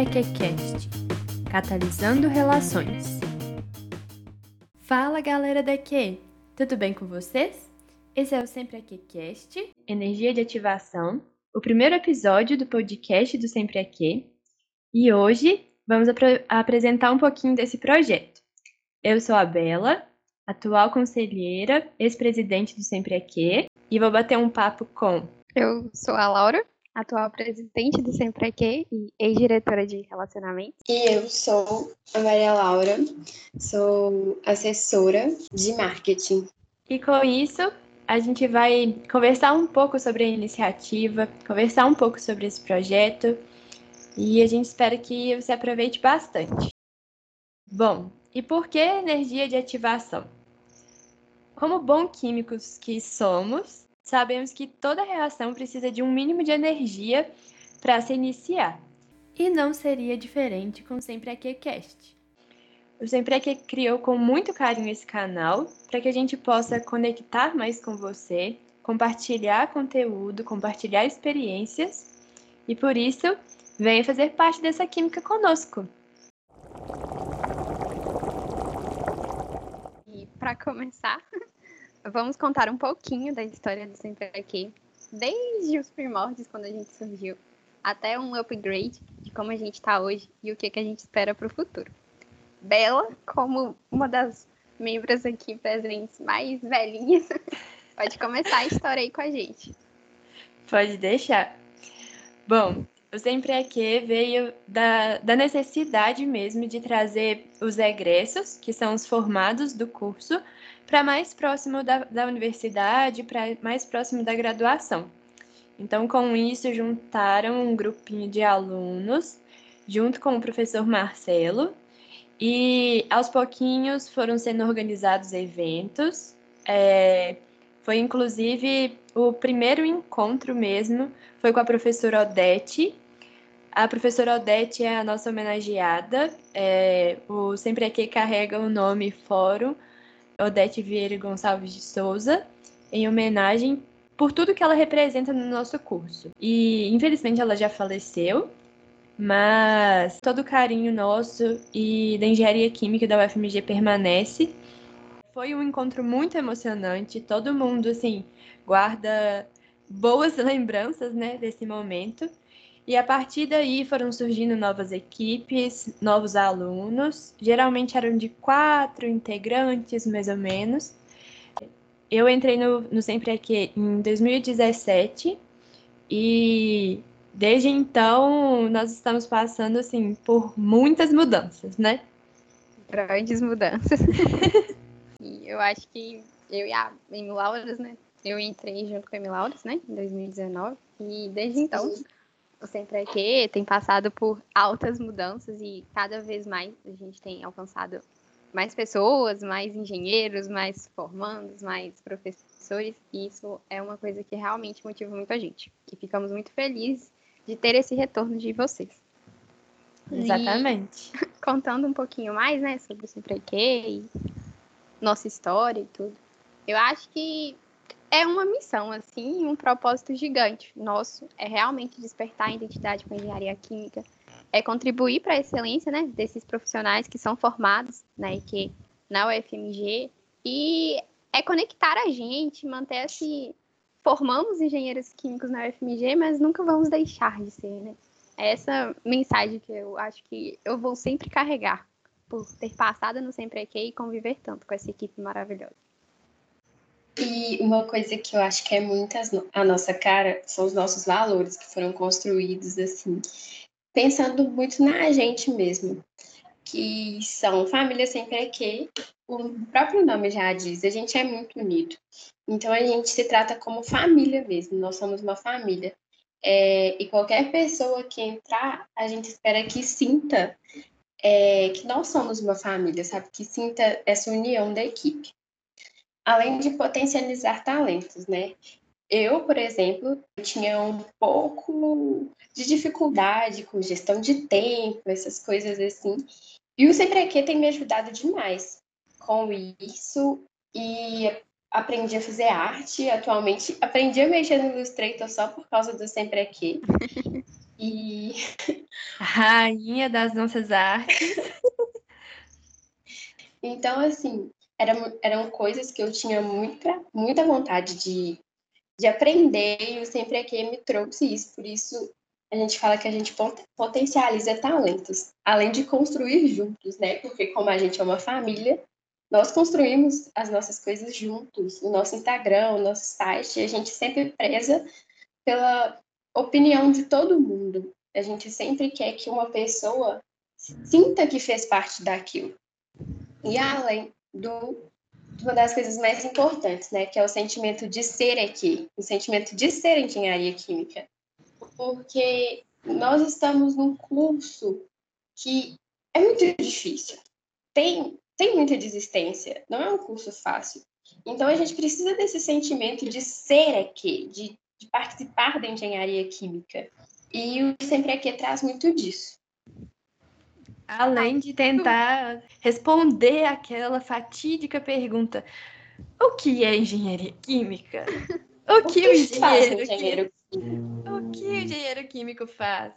AQCast Catalisando Relações. Fala galera da Q, tudo bem com vocês? Esse é o Sempre AQCast, Energia de Ativação, o primeiro episódio do podcast do Sempre Aqui. E hoje vamos ap apresentar um pouquinho desse projeto. Eu sou a Bela, atual conselheira, ex-presidente do Sempre Aqui, e vou bater um papo com. Eu sou a Laura, atual presidente do Sempre Aqui e ex-diretora de relacionamento. E eu sou a Maria Laura, sou assessora de marketing. E com isso, a gente vai conversar um pouco sobre a iniciativa, conversar um pouco sobre esse projeto e a gente espera que você aproveite bastante. Bom, e por que energia de ativação? Como bons químicos que somos, sabemos que toda reação precisa de um mínimo de energia para se iniciar. E não seria diferente com o Sempre Aqui Cast. O Sempre Aqui criou com muito carinho esse canal para que a gente possa conectar mais com você, compartilhar conteúdo, compartilhar experiências e por isso venha fazer parte dessa química conosco. E para começar, vamos contar um pouquinho da história do Sempre Aqui, desde os primórdios, quando a gente surgiu, até um upgrade de como a gente está hoje e o que, que a gente espera para o futuro. Bela, como uma das membros aqui presentes mais velhinhas, pode começar a história aí com a gente. Pode deixar. Bom, o Sempre Aqui veio da, da necessidade mesmo de trazer os egressos, que são os formados do curso, para mais próximo da, da universidade, para mais próximo da graduação. Então, com isso, juntaram um grupinho de alunos, junto com o professor Marcelo, e aos pouquinhos foram sendo organizados eventos. É, foi inclusive o primeiro encontro mesmo, foi com a professora Odete. A professora Odete é a nossa homenageada. É, o Sempre Aqui carrega o nome Fórum Odete Vieira Gonçalves de Souza, em homenagem por tudo que ela representa no nosso curso. E infelizmente ela já faleceu, mas todo o carinho nosso e da engenharia química da UFMG permanece. Foi um encontro muito emocionante, todo mundo assim guarda boas lembranças, né, desse momento. E a partir daí foram surgindo novas equipes, novos alunos, geralmente eram de quatro integrantes, mais ou menos. Eu entrei no, no Sempre Aqui em 2017 e desde então nós estamos passando assim por muitas mudanças, né? Grandes mudanças. eu acho que eu e a Amy Lauras, né? Eu entrei junto com a Amy Lauras, né? Em 2019 e desde então o Sempre Aqui tem passado por altas mudanças e cada vez mais a gente tem alcançado mais pessoas, mais engenheiros, mais formandos, mais professores, e isso é uma coisa que realmente motiva muito a gente. E ficamos muito felizes de ter esse retorno de vocês. Exatamente. E, contando um pouquinho mais, né, sobre o Sempre Aqui, nossa história e tudo. Eu acho que é uma missão, assim, um propósito gigante nosso. É realmente despertar a identidade com a engenharia química, é contribuir para a excelência, né, desses profissionais que são formados, né, que na UFMG e é conectar a gente, manter esse formamos engenheiros químicos na UFMG, mas nunca vamos deixar de ser, né? É essa mensagem que eu acho que eu vou sempre carregar por ter passado no Sempre Aqui e conviver tanto com essa equipe maravilhosa. E uma coisa que eu acho que é muito a nossa cara são os nossos valores que foram construídos assim, pensando muito na gente mesmo, que são família sempre aqui. O próprio nome já diz, a gente é muito unido. Então a gente se trata como família mesmo, nós somos uma família. É, e qualquer pessoa que entrar, a gente espera que sinta é, que nós somos uma família, sabe? Que sinta essa união da equipe além de potencializar talentos, né? Eu, por exemplo, tinha um pouco de dificuldade com gestão de tempo, essas coisas assim. E o Sempre Aqui tem me ajudado demais com isso e aprendi a fazer arte. Atualmente aprendi a mexer no Illustrator só por causa do Sempre Aqui. E. Rainha das nossas artes. então, assim, eram, eram coisas que eu tinha muita, muita vontade de, de aprender e o Sempre Aqui me trouxe isso. Por isso, a gente fala que a gente potencializa talentos, além de construir juntos, né? Porque como a gente é uma família, nós construímos as nossas coisas juntos, o nosso Instagram, o nosso site, a gente sempre preza pela opinião de todo mundo. A gente sempre quer que uma pessoa sinta que fez parte daquilo. E além do uma das coisas mais importantes, né, que é o sentimento de ser aqui, o sentimento de ser engenharia química porque nós estamos num curso que é muito difícil. Tem, tem muita desistência, não é um curso fácil. Então a gente precisa desse sentimento de ser aqui, de, de participar da engenharia química. E o Sempre Aqui traz muito disso. Além de tentar responder aquela fatídica pergunta: o que é engenharia química? O que o, que o engenheiro, engenheiro o que o engenheiro químico faz?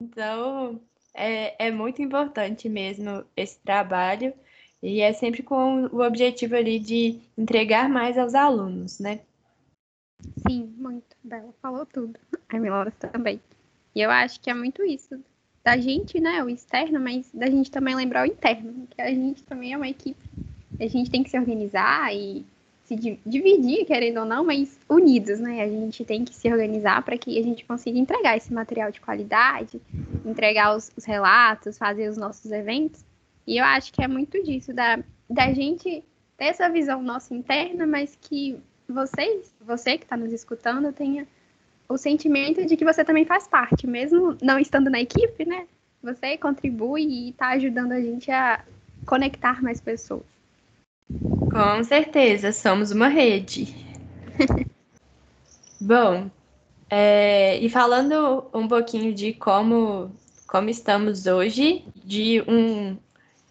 Então, é, é muito importante mesmo esse trabalho e é sempre com o objetivo ali de entregar mais aos alunos, né? Sim, muito. Bela falou tudo. A Milora também. E eu acho que é muito isso. Da gente, né, o externo, mas da gente também lembrar o interno, que a gente também é uma equipe. A gente tem que se organizar e se dividir, querendo ou não, mas unidos, né? A gente tem que se organizar para que a gente consiga entregar esse material de qualidade, entregar os, os, relatos, fazer os nossos eventos. E eu acho que é muito disso, da, da gente ter essa visão nossa interna, mas que vocês, você que está nos escutando, tenha o sentimento de que você também faz parte, mesmo não estando na equipe, né? Você contribui e está ajudando a gente a conectar mais pessoas. Com certeza, somos uma rede. Bom, é, e falando um pouquinho de como, como estamos hoje, de um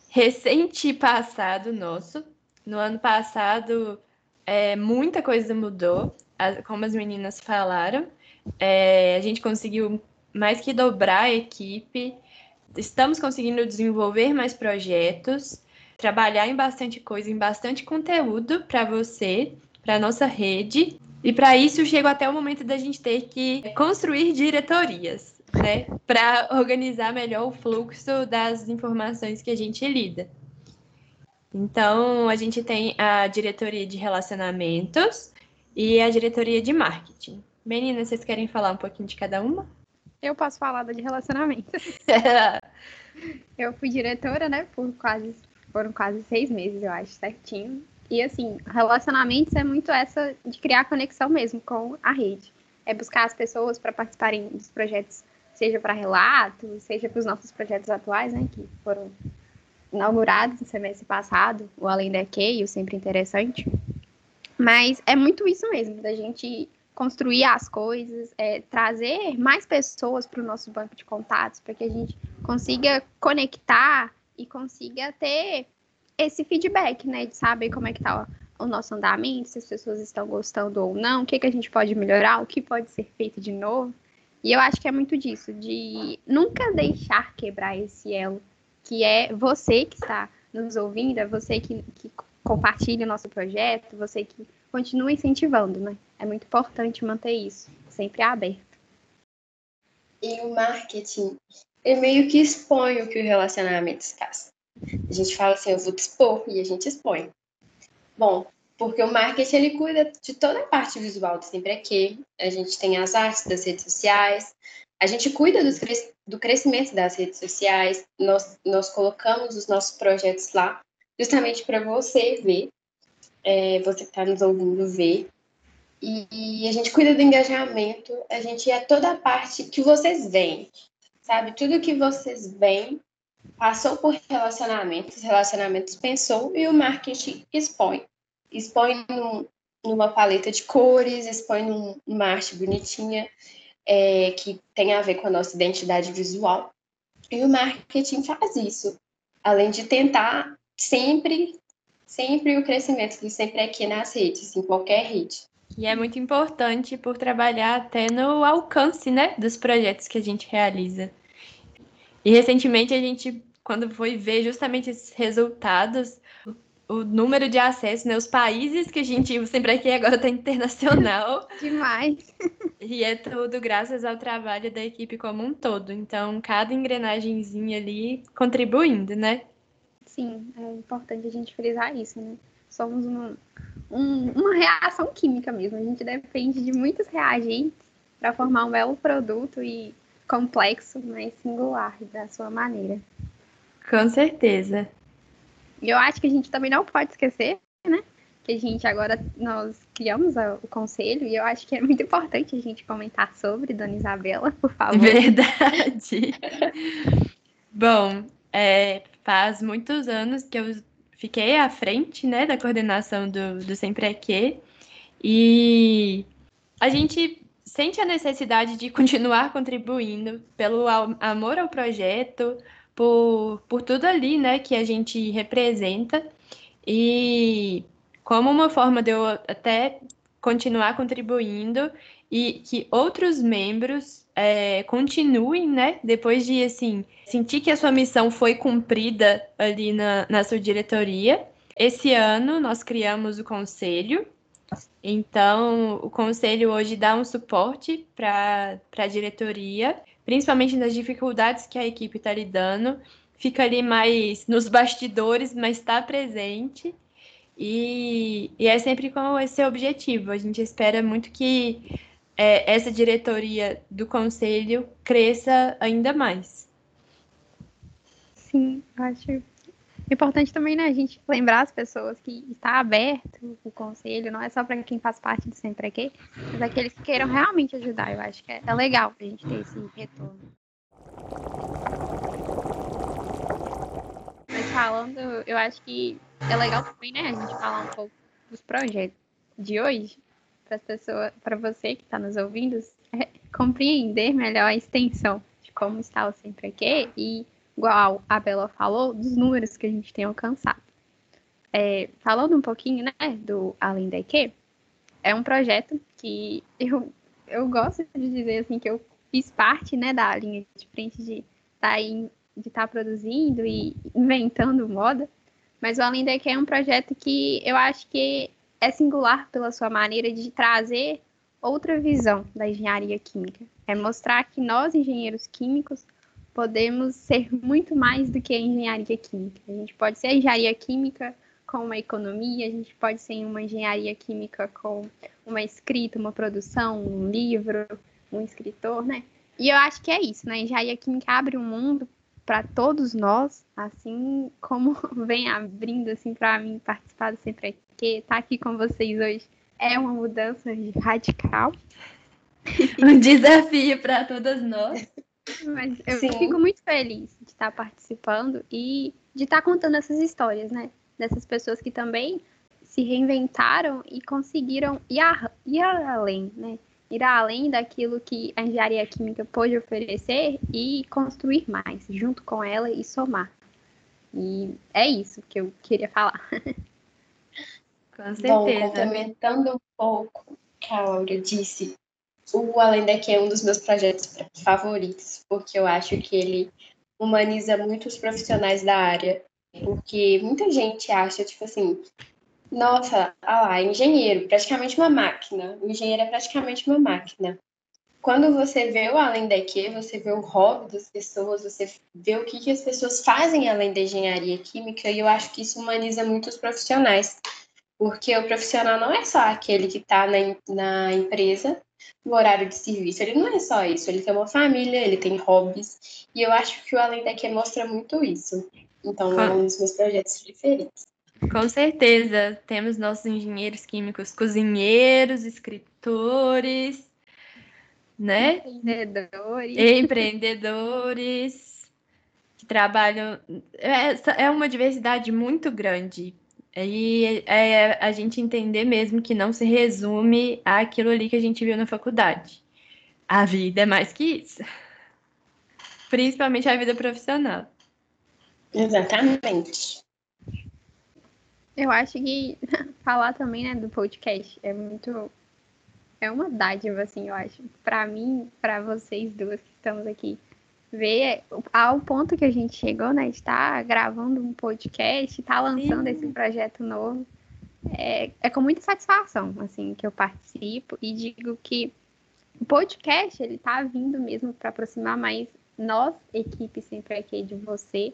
recente passado nosso. No ano passado, é, muita coisa mudou, como as meninas falaram. É, a gente conseguiu mais que dobrar a equipe, estamos conseguindo desenvolver mais projetos trabalhar em bastante coisa, em bastante conteúdo para você, para nossa rede. E para isso chegou até o momento da gente ter que construir diretorias, né, para organizar melhor o fluxo das informações que a gente lida. Então, a gente tem a diretoria de relacionamentos e a diretoria de marketing. Meninas, vocês querem falar um pouquinho de cada uma? Eu posso falar da de relacionamentos. eu fui diretora, né, por quase foram quase seis meses, eu acho, certinho. E assim, relacionamentos é muito essa de criar conexão mesmo com a rede. É buscar as pessoas para participarem dos projetos, seja para relatos, seja para os nossos projetos atuais, né, que foram inaugurados no semestre passado, o Além da QI, o Sempre Interessante. Mas é muito isso mesmo, da gente construir as coisas, é, trazer mais pessoas para o nosso banco de contatos, para que a gente consiga conectar e consiga ter esse feedback, né? De saber como é que tá o nosso andamento, se as pessoas estão gostando ou não, o que, que a gente pode melhorar, o que pode ser feito de novo. E eu acho que é muito disso, de nunca deixar quebrar esse elo, que é você que está nos ouvindo, é você que, que compartilha o nosso projeto, você que continua incentivando, né? É muito importante manter isso sempre aberto. E o marketing, ele meio que expõe o que o relacionamento faz. A gente fala assim, eu vou te expor, e a gente expõe. Bom, porque o marketing ele cuida de toda a parte visual do Sempre Aqui. A gente tem as artes das redes sociais, a gente cuida do, do crescimento das redes sociais, nós, nós colocamos os nossos projetos lá, justamente para você ver, é, você que está nos ouvindo ver. E, e, a gente cuida do engajamento, a gente é toda a parte que vocês veem sabe? Tudo que vocês veem passou por relacionamentos, relacionamentos pensou e o marketing expõe. Expõe num, numa paleta de cores, expõe num, numa arte bonitinha é, que tem a ver com a nossa identidade visual. E o marketing faz isso, além de tentar sempre, sempre o crescimento, que sempre é aqui nas redes, em qualquer rede. E é muito importante por trabalhar até no alcance, né, dos projetos que a gente realiza. E recentemente a gente, quando foi ver justamente esses resultados, o número de acessos, né, os países que a gente sempre aqui agora está internacional. Demais. E é tudo graças ao trabalho da equipe como um todo. Então, cada engrenagemzinha ali contribuindo, né? Sim, é importante a gente frisar isso, né? Somos uma, um, uma reação química mesmo. A gente depende de muitos reagentes para formar um belo produto e complexo, mas singular da sua maneira. Com certeza. E eu acho que a gente também não pode esquecer, né? Que a gente agora nós criamos o conselho e eu acho que é muito importante a gente comentar sobre, Dona Isabela, por favor. Verdade. Bom, é, faz muitos anos que eu fiquei à frente, né, da coordenação do, do Sempre Aqui e a gente sente a necessidade de continuar contribuindo pelo amor ao projeto, por, por tudo ali, né, que a gente representa. E como uma forma de eu até continuar contribuindo e que outros membros é, continuem, né, depois de, assim, sentir que a sua missão foi cumprida ali na, na sua diretoria. Esse ano nós criamos o conselho, então o conselho hoje dá um suporte para a diretoria principalmente nas dificuldades que a equipe está lidando, fica ali mais nos bastidores, mas está presente. E, e, é sempre com esse objetivo. A gente espera muito que é, essa diretoria do conselho cresça ainda mais. Sim, acho Importante também, né, a gente lembrar as pessoas que está aberto o conselho, não é só para quem faz parte do Sempre Aqui, mas aqueles que queiram realmente ajudar. Eu acho que é, é legal a gente ter esse retorno. Mas falando, eu acho que é legal também, né, a gente falar um pouco dos projetos de hoje, para as pessoas, para você que está nos ouvindo, é compreender melhor a extensão de como está o Sempre Aqui e igual a Bela falou, dos números que a gente tem alcançado. É, falando um pouquinho, né, do Além da IQ, é um projeto que eu, eu gosto de dizer, assim, que eu fiz parte, né, da linha de frente de tá estar tá produzindo e inventando moda, mas o Além da IQ é um projeto que eu acho que é singular pela sua maneira de trazer outra visão da engenharia química. É mostrar que nós, engenheiros químicos, podemos ser muito mais do que a engenharia química. A gente pode ser a engenharia química com uma economia, a gente pode ser uma engenharia química com uma escrita, uma produção, um livro, um escritor, né? E eu acho que é isso, né? A engenharia química abre um mundo para todos nós, assim como vem abrindo assim para mim participar sempre aqui, estar tá aqui com vocês hoje é uma mudança radical. Um desafio para todas nós. Mas eu Sim. fico muito feliz de estar participando e de estar contando essas histórias, né? Dessas pessoas que também se reinventaram e conseguiram ir, a, ir além, né? Ir além daquilo que a engenharia química pôde oferecer e construir mais, junto com ela e somar. E é isso que eu queria falar. Com certeza. Bom, complementando um pouco o que a Laura disse, o Além Daqui é um dos meus projetos favoritos, porque eu acho que ele humaniza muito os profissionais da área, porque muita gente acha, tipo assim, nossa, ah lá, engenheiro, praticamente uma máquina. O engenheiro é praticamente uma máquina. Quando você vê o além daqui, você vê o hobby das pessoas, você vê o que, que as pessoas fazem além da engenharia química, e eu acho que isso humaniza muito os profissionais. Porque o profissional não é só aquele que está na, na empresa no horário de serviço. Ele não é só isso, ele tem uma família, ele tem hobbies, e eu acho que o Além Daqui mostra muito isso. Então, é um dos meus projetos preferidos. Com certeza, temos nossos engenheiros químicos, cozinheiros, escritores, né? Empreendedores. Empreendedores que trabalham. É, é uma diversidade muito grande. E é a gente entender mesmo que não se resume àquilo ali que a gente viu na faculdade. A vida é mais que isso. Principalmente a vida profissional. Exatamente. Eu acho que falar também, né, do podcast é muito é uma dádiva, assim, eu acho. Para mim, para vocês duas que estamos aqui, ver ao ponto que a gente chegou, né? De estar tá gravando um podcast, estar tá lançando Sim. esse projeto novo. É, é com muita satisfação, assim, que eu participo e digo que o podcast, ele tá vindo mesmo para aproximar mais nós, equipe sempre aqui de você,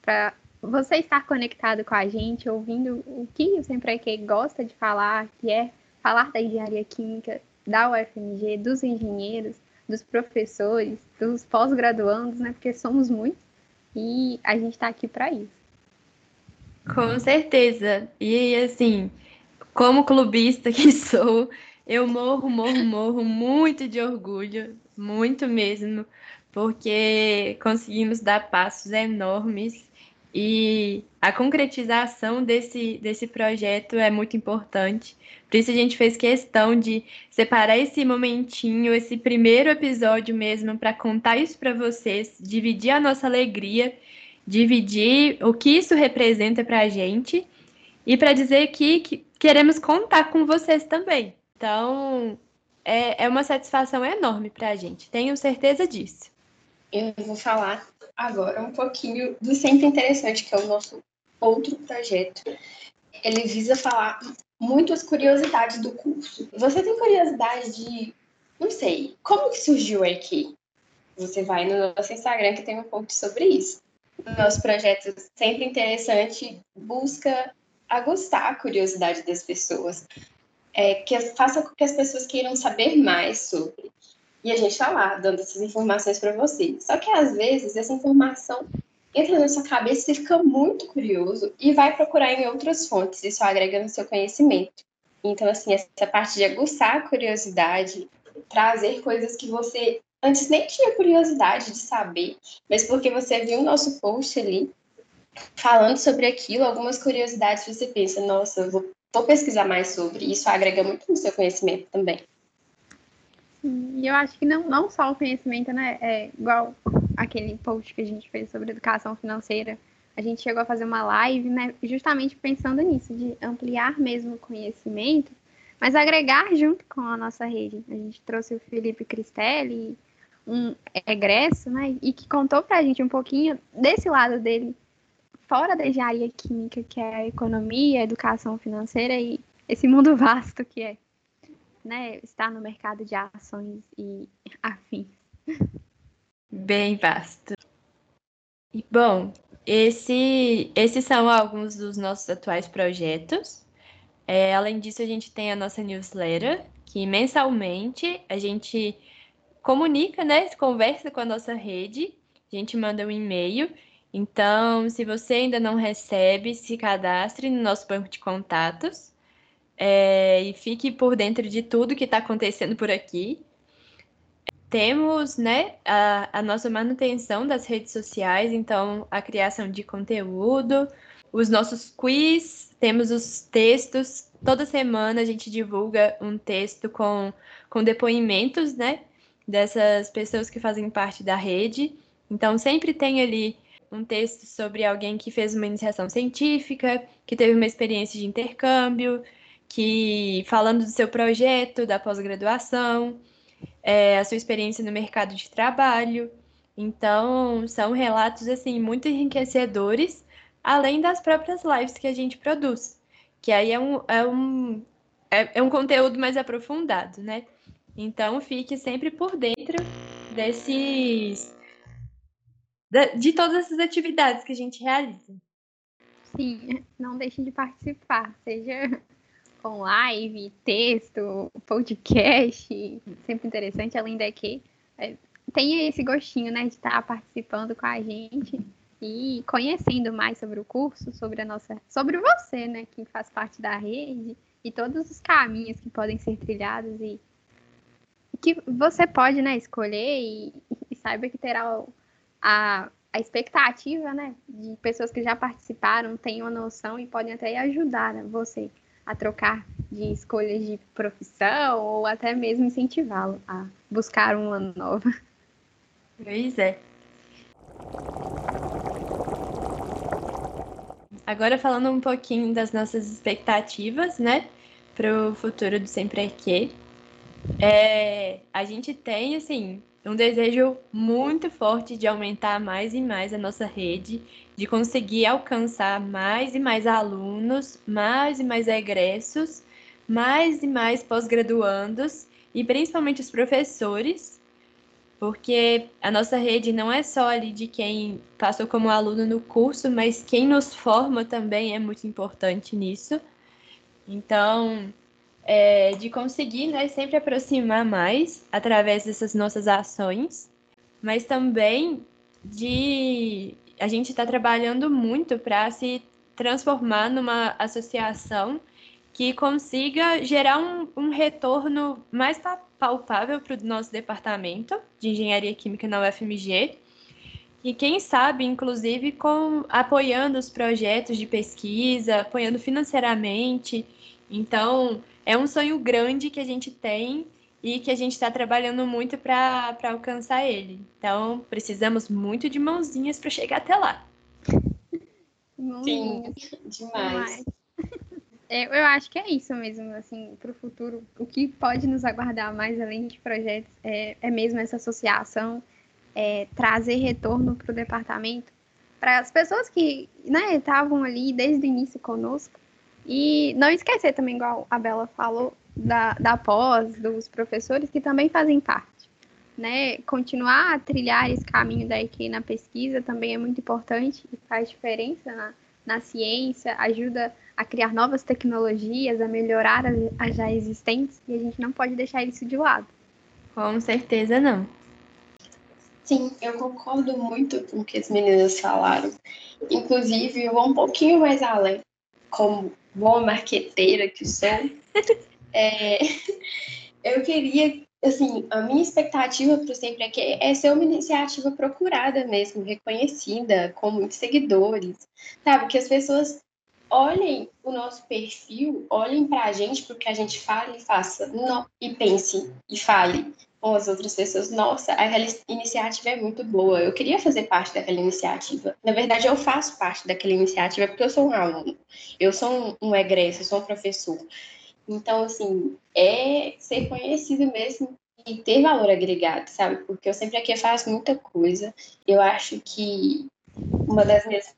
para você estar conectado com a gente, ouvindo o que o Sempre Aqui gosta de falar, que é falar da engenharia química, da UFMG, dos engenheiros, dos professores, dos pós-graduandos, né? Porque somos muitos e a gente está aqui para isso. Com certeza. E assim, como clubista que sou, eu morro, morro, morro muito de orgulho, muito mesmo, porque conseguimos dar passos enormes e a concretização desse, desse projeto é muito importante. Por isso a gente fez questão de separar esse momentinho, esse primeiro episódio mesmo, para contar isso para vocês, dividir a nossa alegria, dividir o que isso representa para a gente e para dizer que, que queremos contar com vocês também. Então, é, é uma satisfação enorme para a gente, tenho certeza disso. Eu vou falar agora um pouquinho do Sempre Interessante, que é o nosso outro projeto. Ele visa falar muitas curiosidades do curso. Você tem curiosidade de, não sei, como que surgiu aqui? Você vai no nosso Instagram que tem um post sobre isso. Nosso projeto Sempre Interessante busca aguçar a curiosidade das pessoas é, que faça com que as pessoas queiram saber mais sobre. E a gente está lá dando essas informações para vocês. Só que às vezes essa informação entra na sua cabeça e fica muito curioso e vai procurar em outras fontes. Isso agrega no seu conhecimento. Então, assim, essa parte de aguçar a curiosidade, trazer coisas que você antes nem tinha curiosidade de saber, mas porque você viu o nosso post ali falando sobre aquilo, algumas curiosidades você pensa, nossa, eu vou vou pesquisar mais sobre. Isso agrega muito no seu conhecimento também. E eu acho que não, não só o conhecimento, né? É igual aquele post que a gente fez sobre educação financeira. A gente chegou a fazer uma live, né? Justamente pensando nisso, de ampliar mesmo o conhecimento, mas agregar junto com a nossa rede. A gente trouxe o Felipe Cristelli, um egresso, né? E que contou pra gente um pouquinho desse lado dele fora da engenharia química, que é a economia, a educação financeira e esse mundo vasto que é né, estar no mercado de ações e afins. Bem vasto. E bom, esse, esses são alguns dos nossos atuais projetos. É, além disso, a gente tem a nossa newsletter, que mensalmente a gente comunica, né? Conversa com a nossa rede, a gente manda um e-mail então, se você ainda não recebe, se cadastre no nosso banco de contatos é, e fique por dentro de tudo que está acontecendo por aqui. Temos né, a, a nossa manutenção das redes sociais, então a criação de conteúdo, os nossos quiz, temos os textos. Toda semana a gente divulga um texto com, com depoimentos né, dessas pessoas que fazem parte da rede. Então, sempre tem ali um texto sobre alguém que fez uma iniciação científica, que teve uma experiência de intercâmbio, que falando do seu projeto, da pós-graduação, é, a sua experiência no mercado de trabalho. Então, são relatos assim muito enriquecedores, além das próprias lives que a gente produz, que aí é um, é um, é, é um conteúdo mais aprofundado, né? Então, fique sempre por dentro desses de todas essas atividades que a gente realiza. Sim, não deixe de participar, seja com live, texto, podcast, sempre interessante, além daqui. É, tenha esse gostinho, né, de estar participando com a gente e conhecendo mais sobre o curso, sobre a nossa, sobre você, né, que faz parte da rede e todos os caminhos que podem ser trilhados e que você pode, né, escolher e, e saiba que terá a, a expectativa, né, de pessoas que já participaram, tenham uma noção e podem até ajudar né, você a trocar de escolhas de profissão ou até mesmo incentivá-lo a buscar uma nova. Pois é. Agora falando um pouquinho das nossas expectativas, né, para o futuro do Sempre Aqui. é, a gente tem, assim, um desejo muito forte de aumentar mais e mais a nossa rede, de conseguir alcançar mais e mais alunos, mais e mais egressos, mais e mais pós-graduandos e principalmente os professores, porque a nossa rede não é só ali de quem passou como aluno no curso, mas quem nos forma também é muito importante nisso. Então, é, de conseguir né, sempre aproximar mais através dessas nossas ações, mas também de a gente está trabalhando muito para se transformar numa associação que consiga gerar um, um retorno mais palpável para o nosso departamento de engenharia química na UFMG. E quem sabe, inclusive, com apoiando os projetos de pesquisa, apoiando financeiramente. Então, é um sonho grande que a gente tem e que a gente está trabalhando muito para alcançar ele. Então, precisamos muito de mãozinhas para chegar até lá. Sim, demais. É, eu acho que é isso mesmo, assim, para o futuro. O que pode nos aguardar mais além de projetos é, é mesmo essa associação, é, trazer retorno para o departamento, para as pessoas que né, estavam ali desde o início conosco. E não esquecer também, igual a Bela falou, da, da pós, dos professores que também fazem parte. Né? Continuar a trilhar esse caminho da EQ na pesquisa também é muito importante e faz diferença na, na ciência, ajuda a criar novas tecnologias, a melhorar as, as já existentes, e a gente não pode deixar isso de lado. Com certeza não. Sim, eu concordo muito com o que as meninas falaram. Inclusive, eu vou um pouquinho mais além. Como boa marqueteira que sou, é, eu queria, assim, a minha expectativa para o Sempre Aqui é ser uma iniciativa procurada mesmo, reconhecida, com muitos seguidores, sabe? Que as pessoas olhem o nosso perfil, olhem para a gente, porque a gente fale e faça, no, e pense e fale com as outras pessoas. Nossa, aquela iniciativa é muito boa. Eu queria fazer parte daquela iniciativa. Na verdade, eu faço parte daquela iniciativa porque eu sou um aluno, eu sou um, um egresso, eu sou um professor. Então, assim, é ser conhecido mesmo e ter valor agregado, sabe? Porque eu sempre aqui faço muita coisa. Eu acho que uma das minhas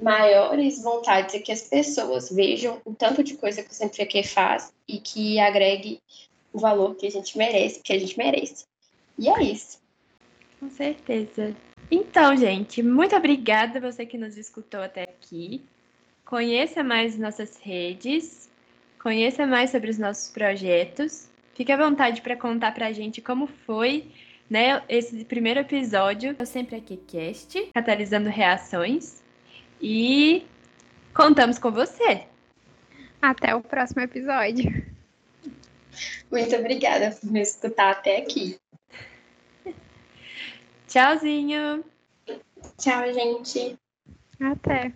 maiores vontades é que as pessoas vejam o tanto de coisa que o Sempre Aqui faz e que agregue o valor que a gente merece, que a gente merece. E é isso. Com certeza. Então, gente, muito obrigada você que nos escutou até aqui. Conheça mais nossas redes, conheça mais sobre os nossos projetos. Fique à vontade para contar para a gente como foi né, esse primeiro episódio. Eu sempre aqui cast, catalisando reações. E contamos com você. Até o próximo episódio. Muito obrigada por me escutar até aqui. Tchauzinho. Tchau, gente. Até.